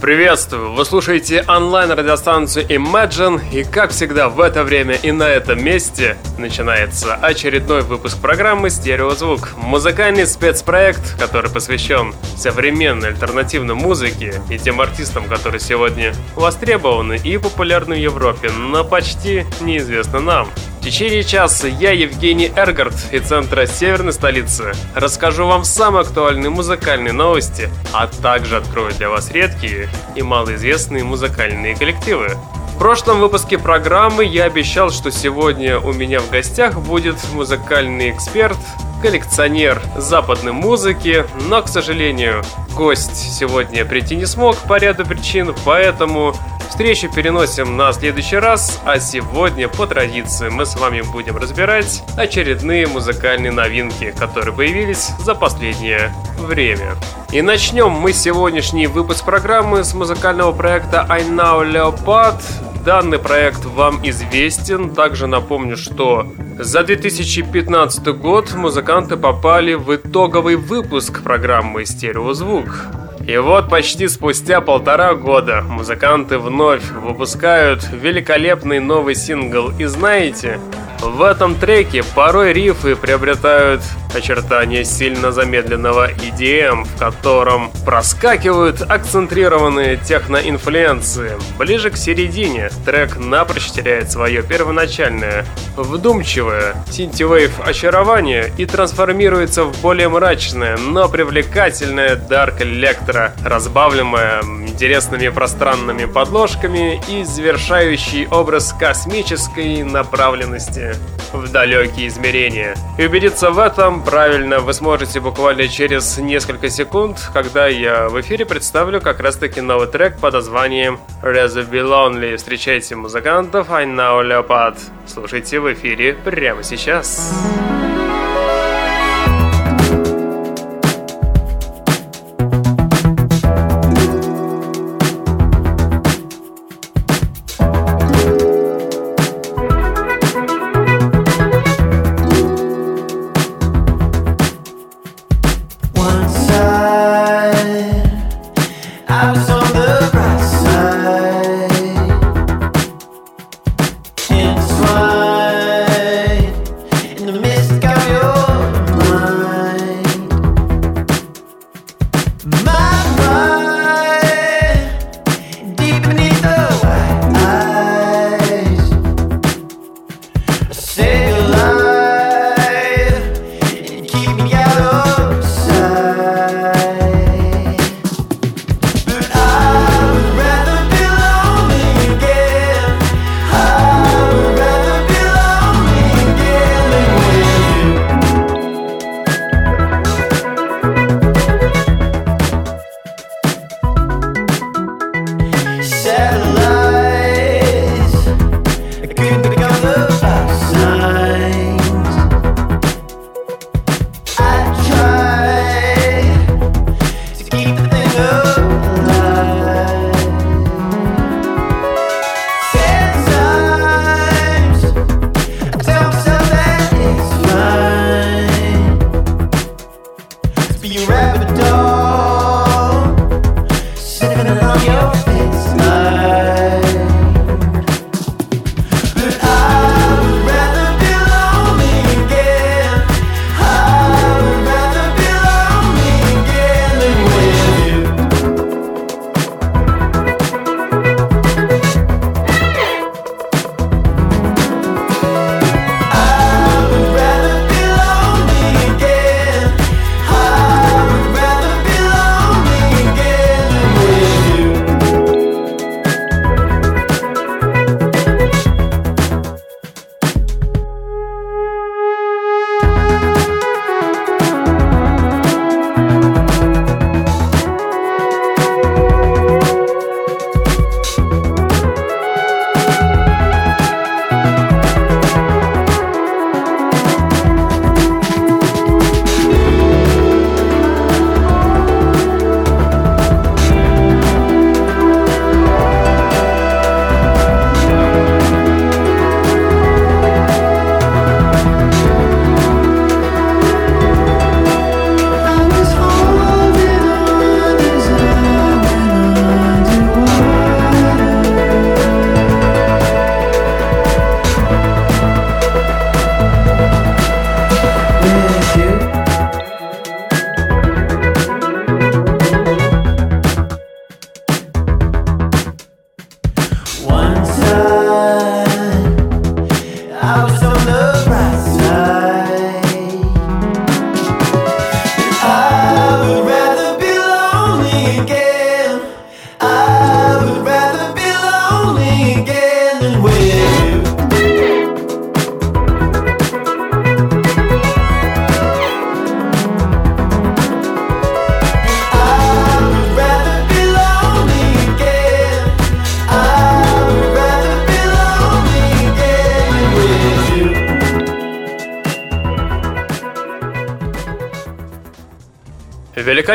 Приветствую! Вы слушаете онлайн-радиостанцию Imagine, и как всегда в это время и на этом месте начинается очередной выпуск программы «Стереозвук». Музыкальный спецпроект, который посвящен современной альтернативной музыке и тем артистам, которые сегодня востребованы и популярны в Европе, но почти неизвестны нам. В течение часа я, Евгений Эргард, из центра северной столицы, расскажу вам самые актуальные музыкальные новости, а также открою для вас редкие и малоизвестные музыкальные коллективы. В прошлом выпуске программы я обещал, что сегодня у меня в гостях будет музыкальный эксперт, коллекционер западной музыки, но, к сожалению, гость сегодня прийти не смог по ряду причин, поэтому Встречу переносим на следующий раз, а сегодня по традиции мы с вами будем разбирать очередные музыкальные новинки, которые появились за последнее время. И начнем мы сегодняшний выпуск программы с музыкального проекта I Know Leopard. Данный проект вам известен. Также напомню, что за 2015 год музыканты попали в итоговый выпуск программы «Стереозвук». И вот почти спустя полтора года музыканты вновь выпускают великолепный новый сингл. И знаете, в этом треке порой рифы приобретают очертания сильно замедленного EDM, в котором проскакивают акцентрированные техноинфлюенции. Ближе к середине трек напрочь теряет свое первоначальное, вдумчивое синтивейв очарование и трансформируется в более мрачное, но привлекательное Dark Electro, разбавленное интересными пространными подложками и завершающий образ космической направленности в далекие измерения. И убедиться в этом правильно вы сможете буквально через несколько секунд, когда я в эфире представлю как раз таки новый трек под названием Rather Be Lonely. Встречайте музыкантов I Know Leopard. Слушайте в эфире прямо сейчас. Сейчас.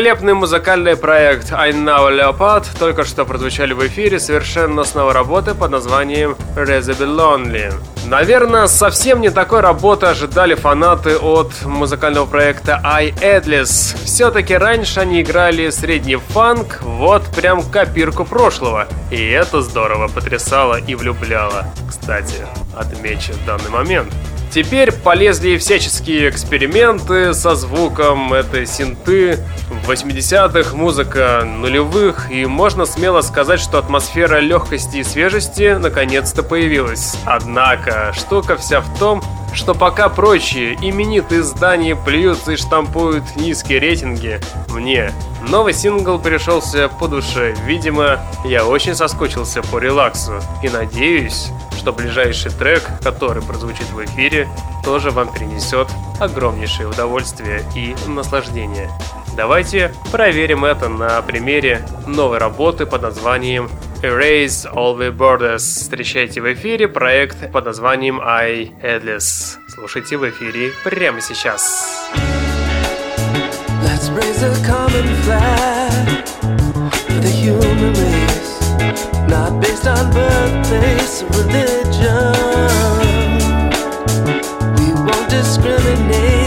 Великолепный музыкальный проект I Know Leopard только что прозвучали в эфире совершенно с новой работы под названием Reasonably Lonely. Наверное, совсем не такой работы ожидали фанаты от музыкального проекта I Adless. Все-таки раньше они играли средний фанк, вот прям копирку прошлого. И это здорово потрясало и влюбляло. Кстати, отмечу данный момент. Теперь полезли всяческие эксперименты со звуком, это синты, в 80-х музыка нулевых, и можно смело сказать, что атмосфера легкости и свежести наконец-то появилась. Однако, штука вся в том, что пока прочие именитые издания плюются и штампуют низкие рейтинги, мне новый сингл пришелся по душе. Видимо, я очень соскучился по релаксу и надеюсь, что ближайший трек, который прозвучит в эфире, тоже вам принесет огромнейшее удовольствие и наслаждение. Давайте проверим это на примере новой работы под названием Erase All the Borders. Встречайте в эфире проект под названием I Headless. Слушайте в эфире прямо сейчас. Let's raise a common flag for the human race, not based on birthplace or religion. We won't discriminate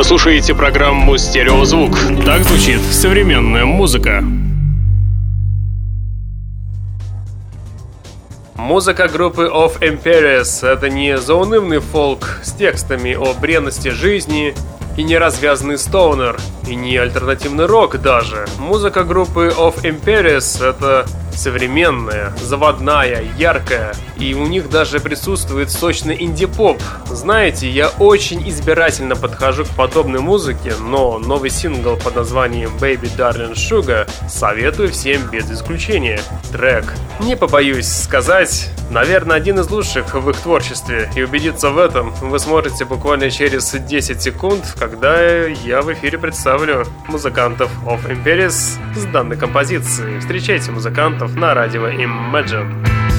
Вы слушаете программу «Стереозвук». Так звучит современная музыка. Музыка группы Of Empires — это не заунывный фолк с текстами о бренности жизни и не развязанный стоунер, и не альтернативный рок даже. Музыка группы Of Empires — это современная, заводная, яркая, и у них даже присутствует сочный инди-поп. Знаете, я очень избирательно подхожу к подобной музыке, но новый сингл под названием Baby Darling Sugar советую всем без исключения. Трек, не побоюсь сказать, наверное, один из лучших в их творчестве, и убедиться в этом вы сможете буквально через 10 секунд, когда я в эфире представлю музыкантов Of Imperius с данной композицией. Встречайте музыкантов на радио Imagine.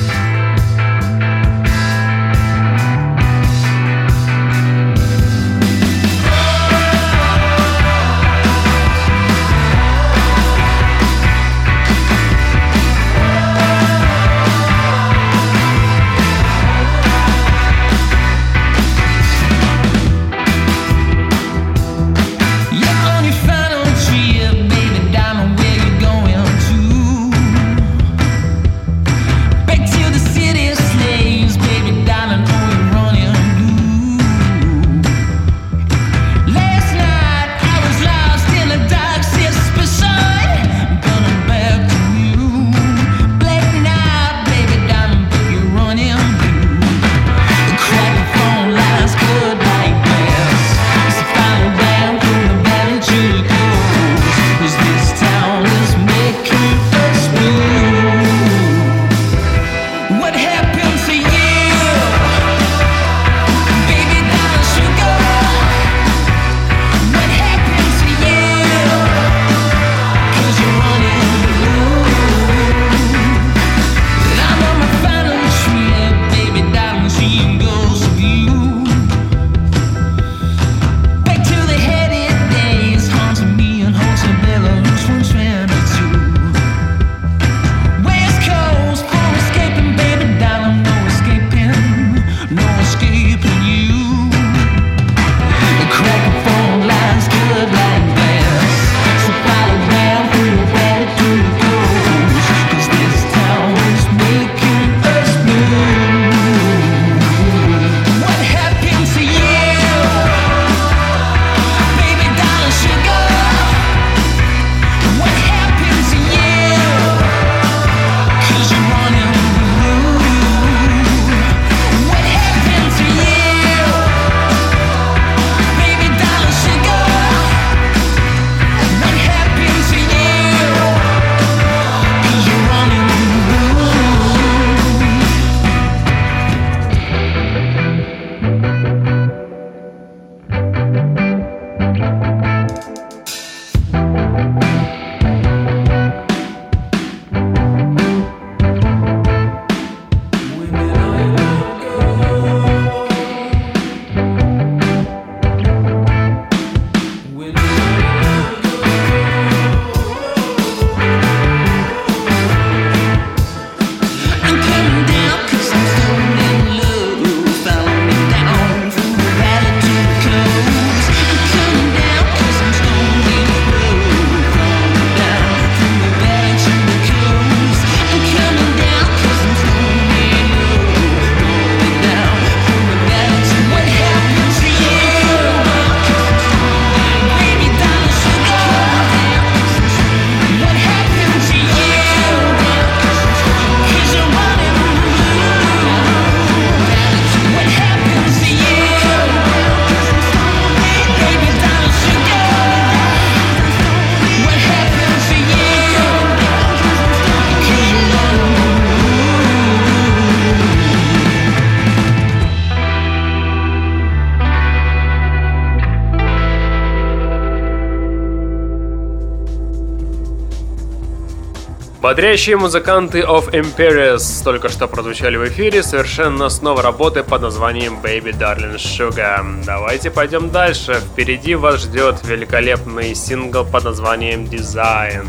Бодрящие музыканты of Imperius только что прозвучали в эфире совершенно с новой работы под названием Baby Darling Sugar. Давайте пойдем дальше. Впереди вас ждет великолепный сингл под названием Design.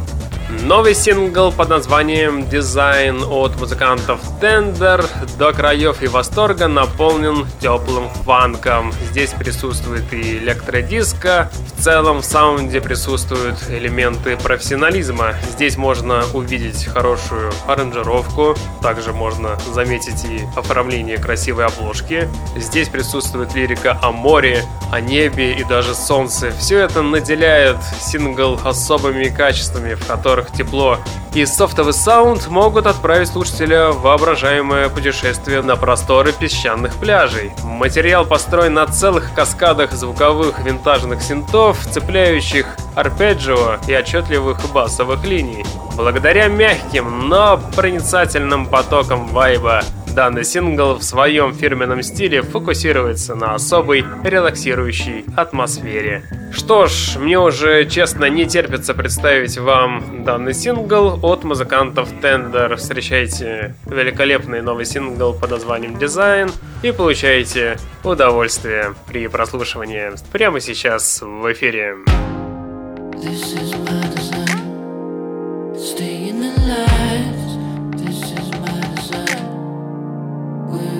Новый сингл под названием «Дизайн» от музыкантов Tender до краев и восторга наполнен теплым фанком. Здесь присутствует и электродиско, в целом в саунде присутствуют элементы профессионализма. Здесь можно увидеть хорошую аранжировку, также можно заметить и оформление красивой обложки. Здесь присутствует лирика о море, о небе и даже солнце. Все это наделяет сингл особыми качествами, в которых тепло и софтовый саунд могут отправить слушателя в воображаемое путешествие на просторы песчаных пляжей. Материал построен на целых каскадах звуковых винтажных синтов, цепляющих арпеджио и отчетливых басовых линий. Благодаря мягким, но проницательным потокам вайба Данный сингл в своем фирменном стиле фокусируется на особой релаксирующей атмосфере. Что ж, мне уже честно не терпится представить вам данный сингл от музыкантов Tender. Встречайте великолепный новый сингл под названием «Дизайн» и получайте удовольствие при прослушивании прямо сейчас в эфире. This is my design. Stay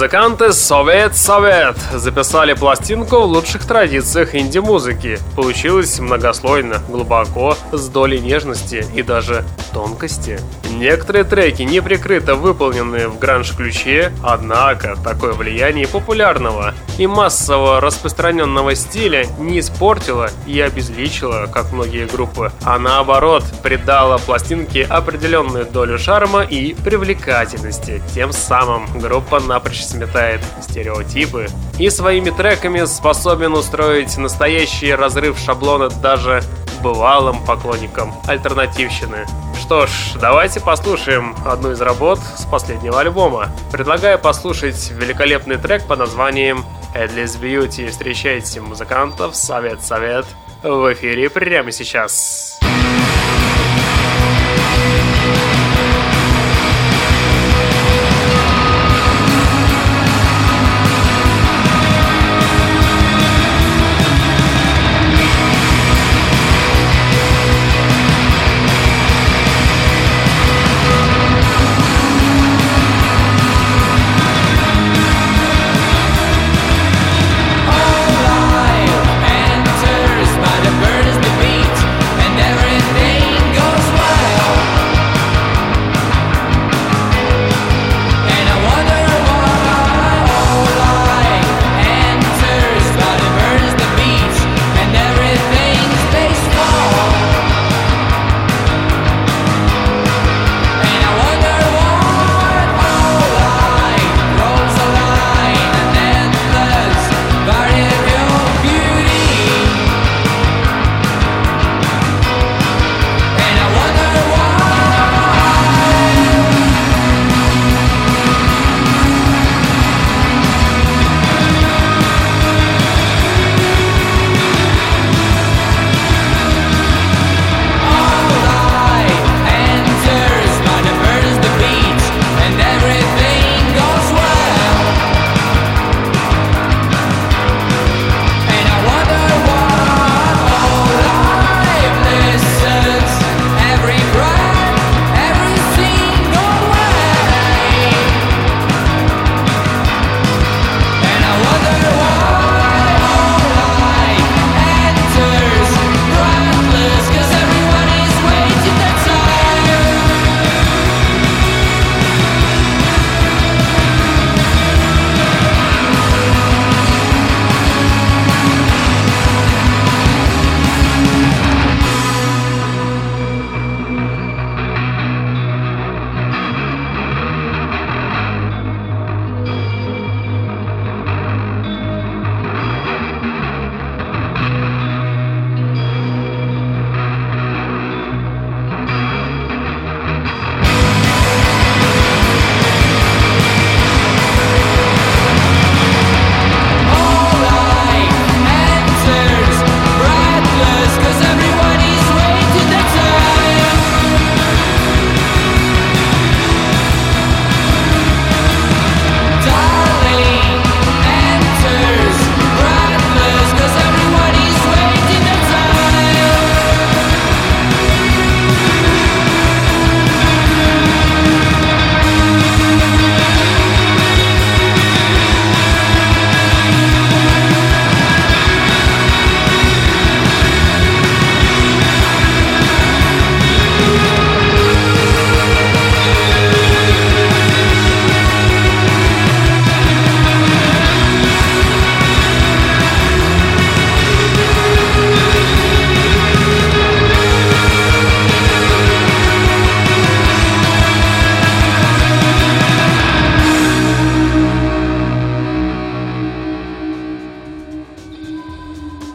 Музыканты Совет Совет записали пластинку в лучших традициях инди-музыки. Получилось многослойно, глубоко, с долей нежности и даже тонкости. Некоторые треки неприкрыто выполнены в гранж-ключе, однако такое влияние популярного и массово распространенного стиля не испортило и обезличило, как многие группы, а наоборот придало пластинке определенную долю шарма и привлекательности. Тем самым группа напрочь сметает стереотипы и своими треками способен устроить настоящий разрыв шаблона даже бывалым поклонникам альтернативщины что ж, давайте послушаем одну из работ с последнего альбома. Предлагаю послушать великолепный трек под названием Endless Beauty. Встречайте музыкантов Совет-Совет в эфире прямо сейчас.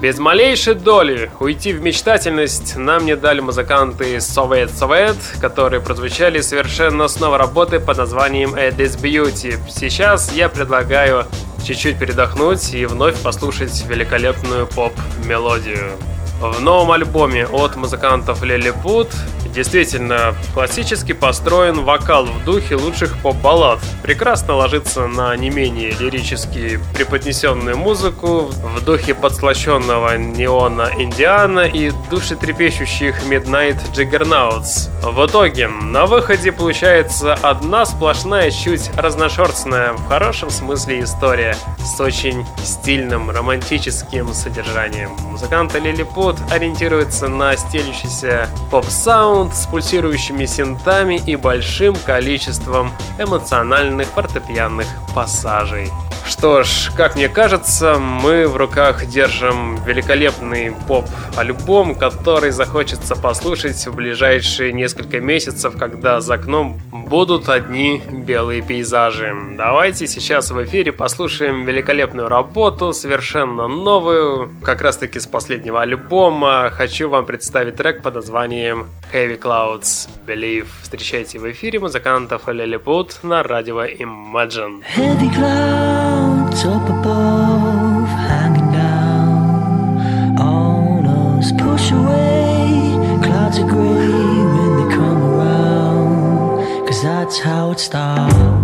Без малейшей доли уйти в мечтательность нам не дали музыканты Soviet Soviet, которые прозвучали совершенно с новой работы под названием This Beauty. Сейчас я предлагаю чуть-чуть передохнуть и вновь послушать великолепную поп-мелодию. В новом альбоме от музыкантов Лилипут Действительно, классически построен вокал в духе лучших поп-баллад. Прекрасно ложится на не менее лирически преподнесенную музыку в духе подслащенного неона Индиана и душетрепещущих Midnight Juggernauts. В итоге, на выходе получается одна сплошная, чуть разношерстная, в хорошем смысле история, с очень стильным, романтическим содержанием. Музыканты Лилипут ориентируются на стелющийся поп-саунд, саунд с пульсирующими синтами и большим количеством эмоциональных фортепианных пассажей. Что ж, как мне кажется, мы в руках держим великолепный поп-альбом, который захочется послушать в ближайшие несколько месяцев, когда за окном будут одни белые пейзажи. Давайте сейчас в эфире послушаем великолепную работу, совершенно новую, как раз таки с последнего альбома. Хочу вам представить трек под названием Heavy Clouds Believe. Встречайте в эфире музыкантов Лилипут на радио Imagine. Heavy clouds up above, hanging down on us, push away, clouds are gray when they come around, cause that's how it starts.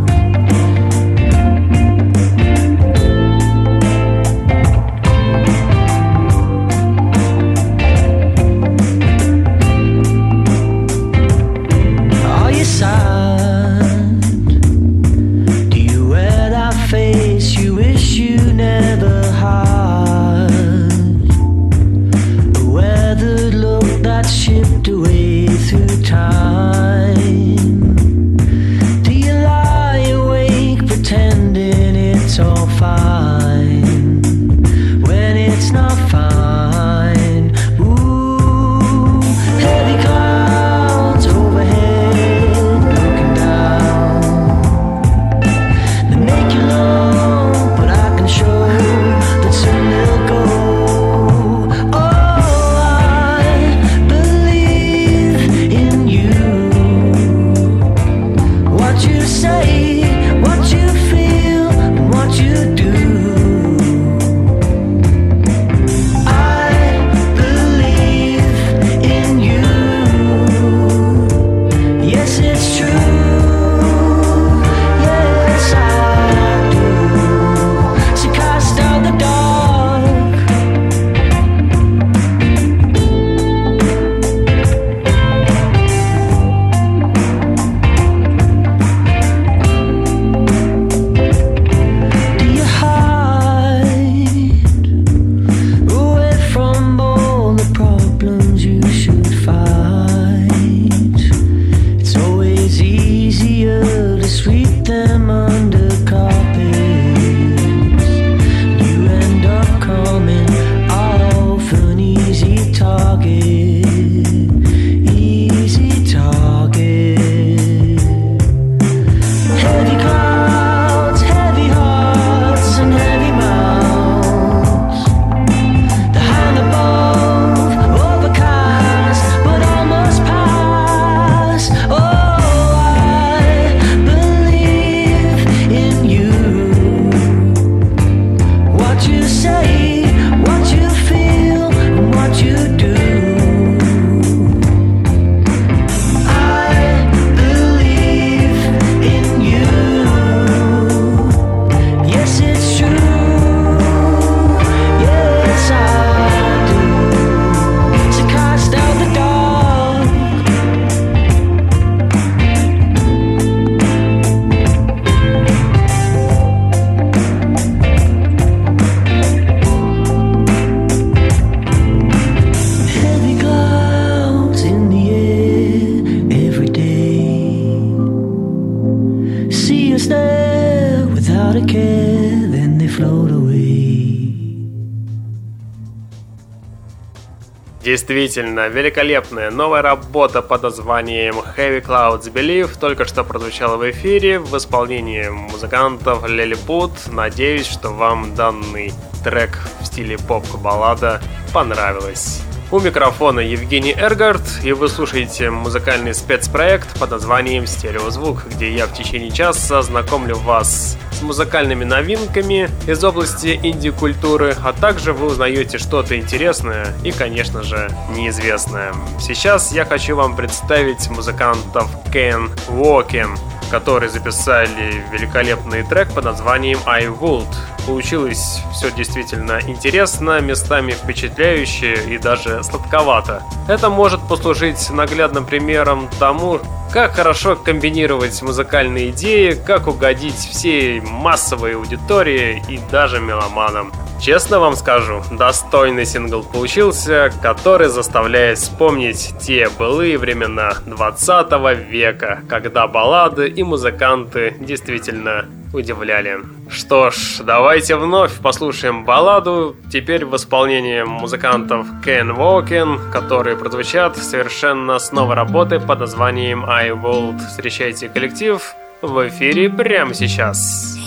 Действительно, великолепная новая работа под названием Heavy Clouds Believe только что прозвучала в эфире в исполнении музыкантов Лилипут. Надеюсь, что вам данный трек в стиле поп-баллада понравилось. У микрофона Евгений Эргард, и вы слушаете музыкальный спецпроект под названием «Стереозвук», где я в течение часа знакомлю вас музыкальными новинками из области инди-культуры, а также вы узнаете что-то интересное и, конечно же, неизвестное. Сейчас я хочу вам представить музыкантов Ken Walken – которые записали великолепный трек под названием I Would. Получилось все действительно интересно, местами впечатляюще и даже сладковато. Это может послужить наглядным примером тому, как хорошо комбинировать музыкальные идеи, как угодить всей массовой аудитории и даже меломанам. Честно вам скажу, достойный сингл получился, который заставляет вспомнить те былые времена 20 века, когда баллады и музыканты действительно удивляли. Что ж, давайте вновь послушаем балладу, теперь в исполнении музыкантов Ken Walken, которые прозвучат совершенно с новой работы под названием I World. Встречайте коллектив в эфире прямо сейчас.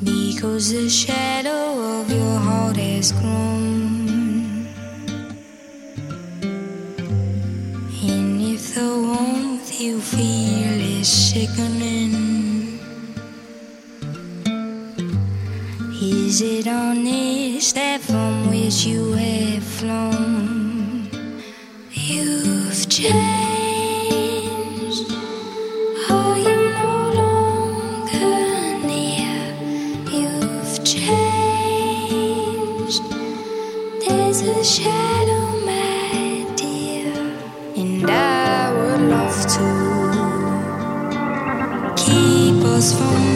Because the shadow of your heart has grown. Warmth you feel is sickening, is it honest that from which you have flown? You've changed. Are you no longer near? You've changed. There's a shadow, was for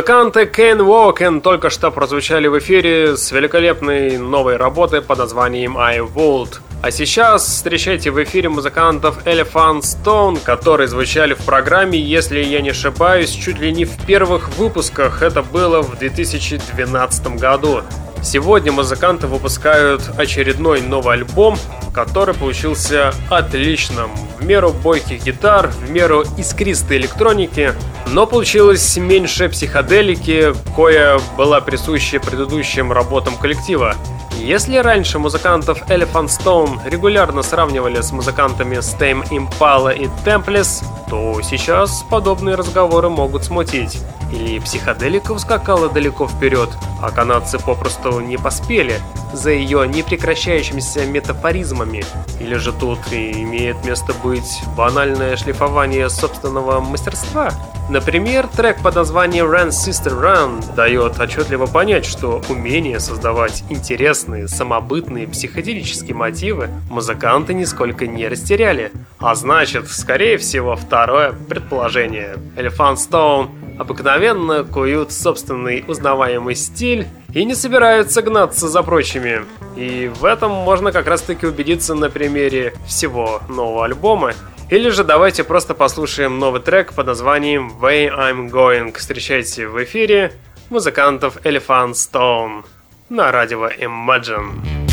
Музыканты Ken Walken только что прозвучали в эфире с великолепной новой работой под названием I Vault. А сейчас встречайте в эфире музыкантов Elephant Stone, которые звучали в программе, если я не ошибаюсь, чуть ли не в первых выпусках. Это было в 2012 году. Сегодня музыканты выпускают очередной новый альбом, который получился отличным. В меру бойких гитар, в меру искристой электроники, но получилось меньше психоделики, кое была присуща предыдущим работам коллектива. Если раньше музыкантов Elephant Stone регулярно сравнивали с музыкантами Stame Impala и Temples, то сейчас подобные разговоры могут смутить. Или психоделика ускакала далеко вперед, а канадцы попросту не поспели за ее непрекращающимися метафоризмами. Или же тут имеет место быть банальное шлифование собственного мастерства? Например, трек под названием Run Sister Run дает отчетливо понять, что умение создавать интересные, самобытные психоделические мотивы музыканты нисколько не растеряли. А значит, скорее всего, второе предположение. Elephant Stone обыкновенно куют собственный узнаваемый стиль и не собираются гнаться за прочими. И в этом можно как раз таки убедиться на примере всего нового альбома. Или же давайте просто послушаем новый трек под названием Way I'm Going. Встречайте в эфире музыкантов Elephant Stone на радио Imagine.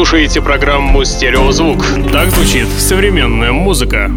Слушаете программу «Стереозвук». Так звучит современная музыка.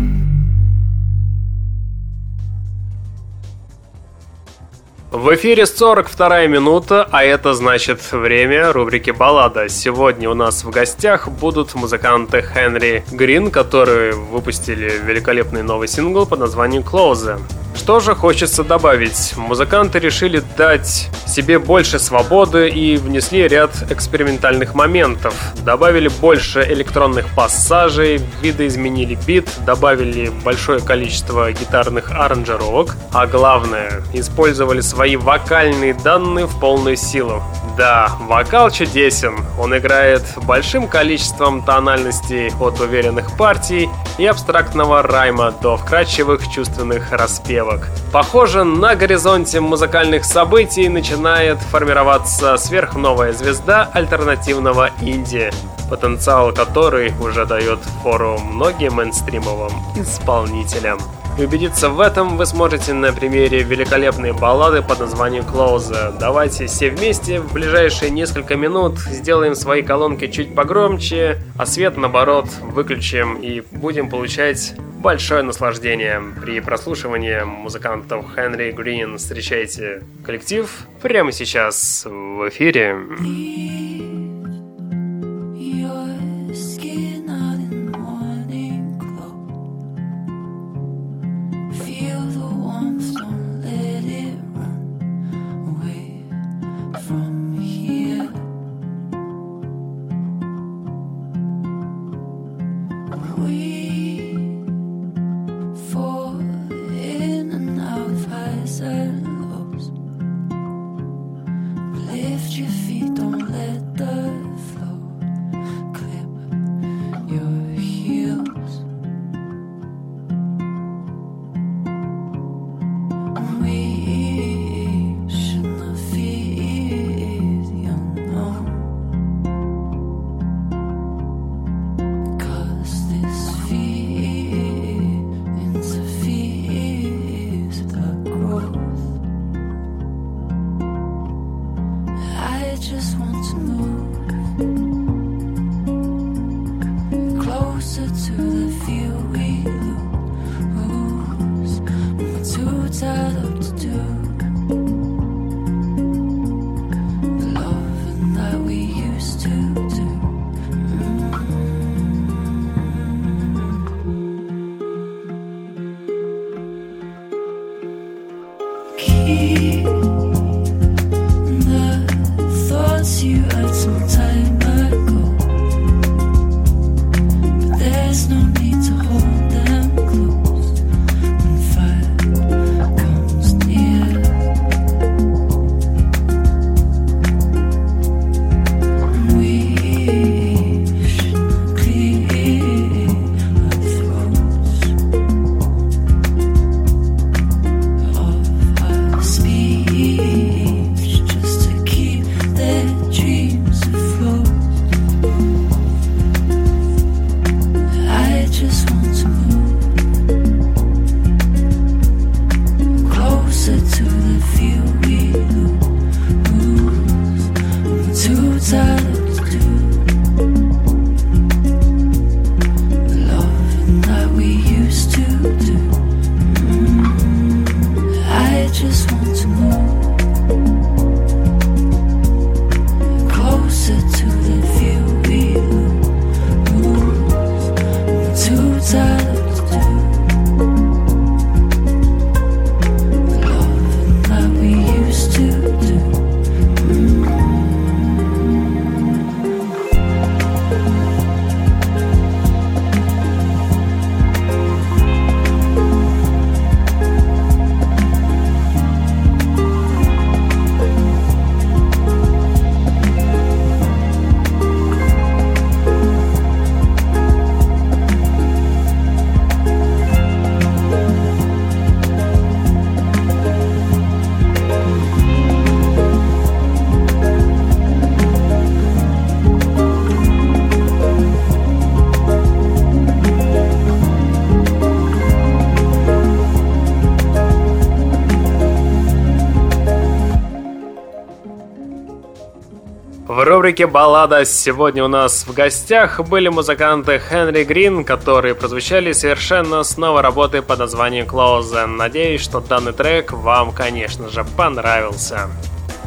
В эфире 42 минута, а это значит время рубрики «Баллада». Сегодня у нас в гостях будут музыканты Хенри Грин, которые выпустили великолепный новый сингл под названием «Close». Что же хочется добавить? Музыканты решили дать себе больше свободы и внесли ряд экспериментальных моментов. Добавили больше электронных пассажей, видоизменили бит, добавили большое количество гитарных аранжировок, а главное, использовали свои вокальные данные в полную силу. Да, вокал чудесен. Он играет большим количеством тональностей от уверенных партий и абстрактного райма до вкрадчивых чувственных распевок. Похоже, на горизонте музыкальных событий начинает формироваться сверхновая звезда альтернативного инди, потенциал которой уже дает фору многим мейнстримовым исполнителям. И убедиться в этом вы сможете на примере великолепной баллады под названием Close. Давайте все вместе в ближайшие несколько минут сделаем свои колонки чуть погромче, а свет наоборот выключим и будем получать большое наслаждение при прослушивании музыкантов Хенри Грин. Встречайте коллектив прямо сейчас в эфире. Рубрике «Баллада» сегодня у нас в гостях были музыканты Хенри Грин, которые прозвучали совершенно с новой работы под названием «Close». Надеюсь, что данный трек вам, конечно же, понравился.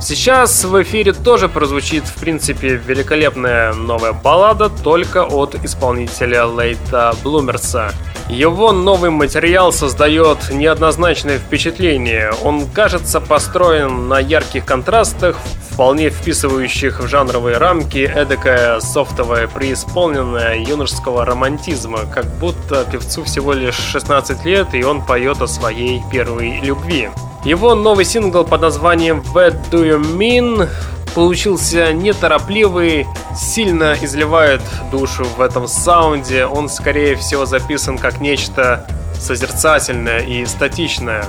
Сейчас в эфире тоже прозвучит, в принципе, великолепная новая баллада, только от исполнителя Лейта Блумерса. Его новый материал создает неоднозначное впечатление. Он кажется построен на ярких контрастах, вполне вписывающих в жанровые рамки эдакая софтовая преисполненная юношеского романтизма, как будто певцу всего лишь 16 лет и он поет о своей первой любви. Его новый сингл под названием What Do You Mean получился неторопливый, сильно изливает душу в этом саунде. Он, скорее всего, записан как нечто созерцательное и статичное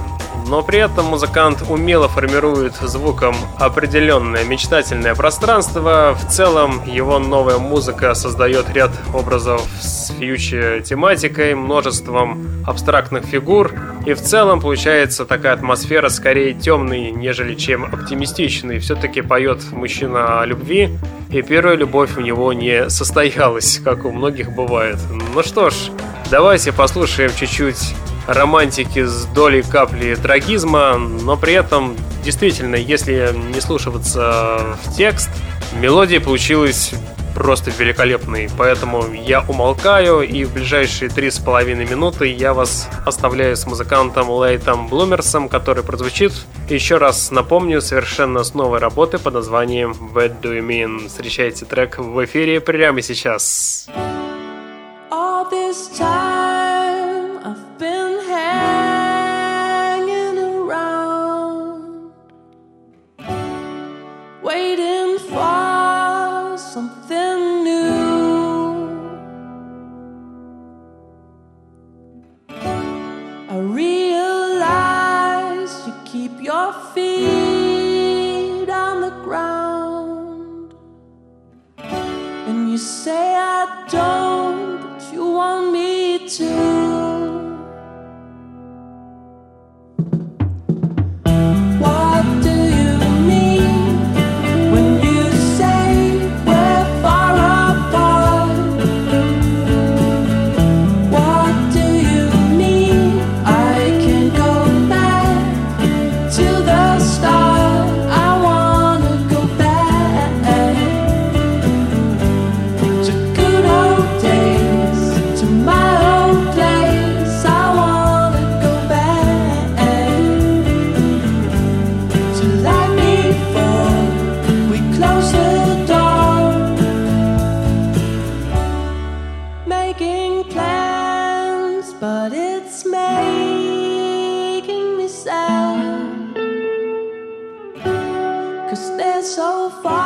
но при этом музыкант умело формирует звуком определенное мечтательное пространство. В целом его новая музыка создает ряд образов с фьючи тематикой, множеством абстрактных фигур, и в целом получается такая атмосфера скорее темной, нежели чем оптимистичной. Все-таки поет мужчина о любви, и первая любовь у него не состоялась, как у многих бывает. Ну что ж, давайте послушаем чуть-чуть романтики с долей капли трагизма, но при этом действительно, если не слушаться в текст, мелодия получилась просто великолепной. Поэтому я умолкаю, и в ближайшие три с половиной минуты я вас оставляю с музыкантом Лейтом Блумерсом, который прозвучит, еще раз напомню, совершенно с новой работы под названием What Do You Mean. Встречайте трек в эфире прямо сейчас. All this time that. it's making me sad. Cause they're so far.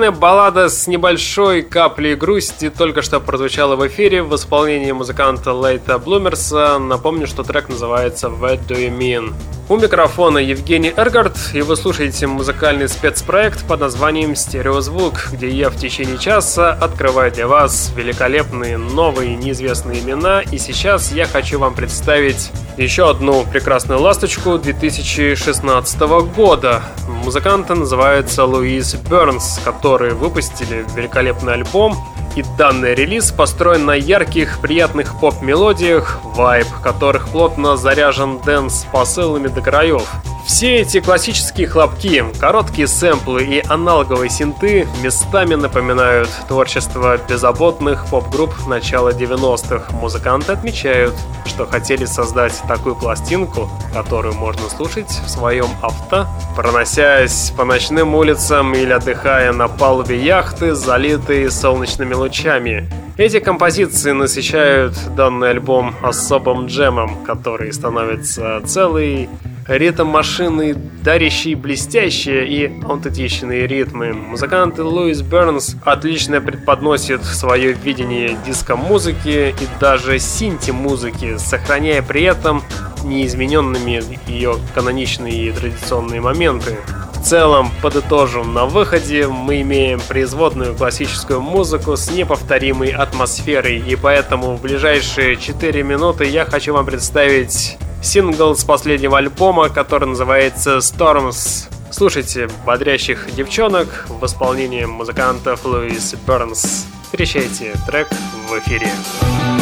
Великолепная баллада с небольшой каплей грусти только что прозвучала в эфире в исполнении музыканта Лейта Блумерса. Напомню, что трек называется «What Do You Mean?». У микрофона Евгений Эргард, и вы слушаете музыкальный спецпроект под названием «Стереозвук», где я в течение часа открываю для вас великолепные новые неизвестные имена, и сейчас я хочу вам представить еще одну прекрасную ласточку 2016 года. Музыканты называются Луис Бернс, которые выпустили великолепный альбом и данный релиз построен на ярких, приятных поп-мелодиях, вайб которых плотно заряжен dance посылами до краев. Все эти классические хлопки, короткие сэмплы и аналоговые синты местами напоминают творчество беззаботных поп-групп начала 90-х. Музыканты отмечают, что хотели создать такую пластинку, которую можно слушать в своем авто, проносясь по ночным улицам или отдыхая на палубе яхты, залитые солнечными лучами. Эти композиции насыщают данный альбом особым джемом, который становится целой ритм машины, дарящий блестящие и аутентичные ритмы. Музыкант Луис Бернс отлично преподносит свое видение диско-музыки и даже синти-музыки, сохраняя при этом неизмененными ее каноничные и традиционные моменты. В целом, подытожим, на выходе мы имеем производную классическую музыку с неповторимой атмосферой, и поэтому в ближайшие 4 минуты я хочу вам представить сингл с последнего альбома, который называется Storms. Слушайте бодрящих девчонок в исполнении музыкантов Луис Бернс. Встречайте трек в эфире. Стереозвук.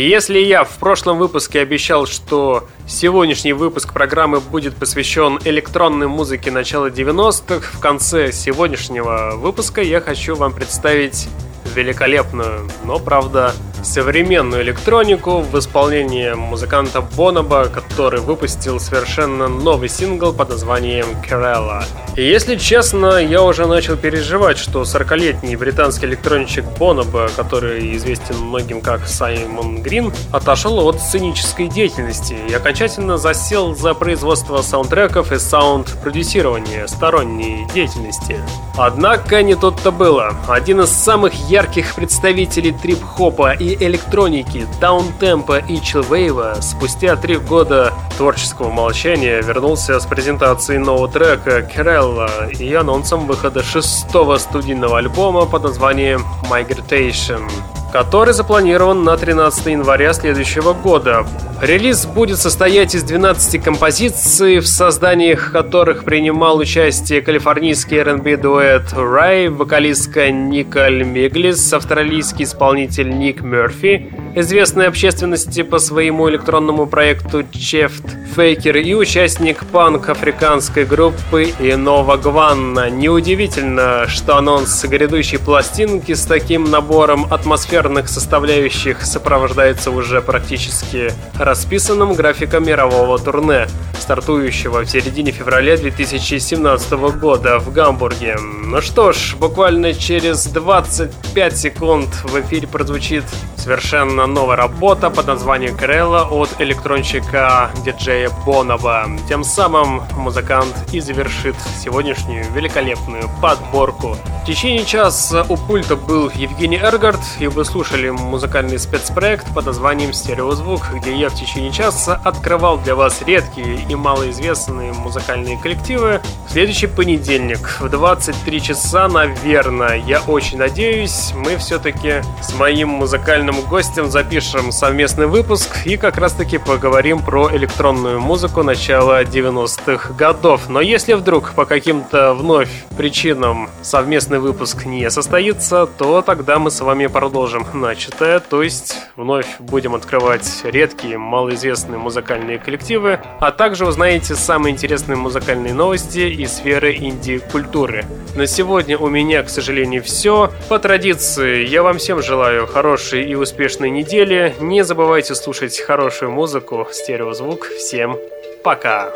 И если я в прошлом выпуске обещал, что сегодняшний выпуск программы будет посвящен электронной музыке начала 90-х, в конце сегодняшнего выпуска я хочу вам представить великолепную, но, правда, современную электронику в исполнении музыканта Боноба, который выпустил совершенно новый сингл под названием Kerala. И если честно, я уже начал переживать, что 40-летний британский электронщик Боноба, который известен многим как Саймон Грин, отошел от сценической деятельности и окончательно засел за производство саундтреков и саунд-продюсирование сторонней деятельности. Однако не тут-то было. Один из самых ярких представителей трип-хопа и электроники, даунтемпа и чилвейва спустя три года творческого молчания вернулся с презентацией нового трека Kerala и анонсом выхода шестого студийного альбома под названием Migration который запланирован на 13 января следующего года. Релиз будет состоять из 12 композиций, в созданиях которых принимал участие калифорнийский R&B дуэт Рай, вокалистка Николь Миглис, австралийский исполнитель Ник Мерфи, известный общественности по своему электронному проекту Чефт Фейкер и участник панк-африканской группы Инова Гванна. Неудивительно, что анонс грядущей пластинки с таким набором атмосферных составляющих сопровождается уже практически расписанным графиком мирового турне, стартующего в середине февраля 2017 года в Гамбурге. Ну что ж, буквально через 25 секунд в эфире прозвучит совершенно новая работа под названием Крелла от электронщика диджея Боноба. Тем самым музыкант и завершит сегодняшнюю великолепную подборку. В течение часа у пульта был Евгений Эргард, и вы слушали музыкальный спецпроект под названием «Стереозвук», где я в течение часа открывал для вас редкие и малоизвестные музыкальные коллективы. В следующий понедельник в 23 часа, наверное, я очень надеюсь, мы все-таки с моим музыкальным гостем запишем совместный выпуск и как раз-таки поговорим про электронную музыку начала 90-х годов. Но если вдруг по каким-то вновь причинам совместный выпуск не состоится, то тогда мы с вами продолжим начатое, то есть вновь будем открывать редкие, малоизвестные музыкальные коллективы, а также узнаете самые интересные музыкальные новости из сферы инди-культуры. На сегодня у меня, к сожалению, все. По традиции, я вам всем желаю хорошей и успешной недели. Не забывайте слушать хорошую музыку, стереозвук. Всем пока!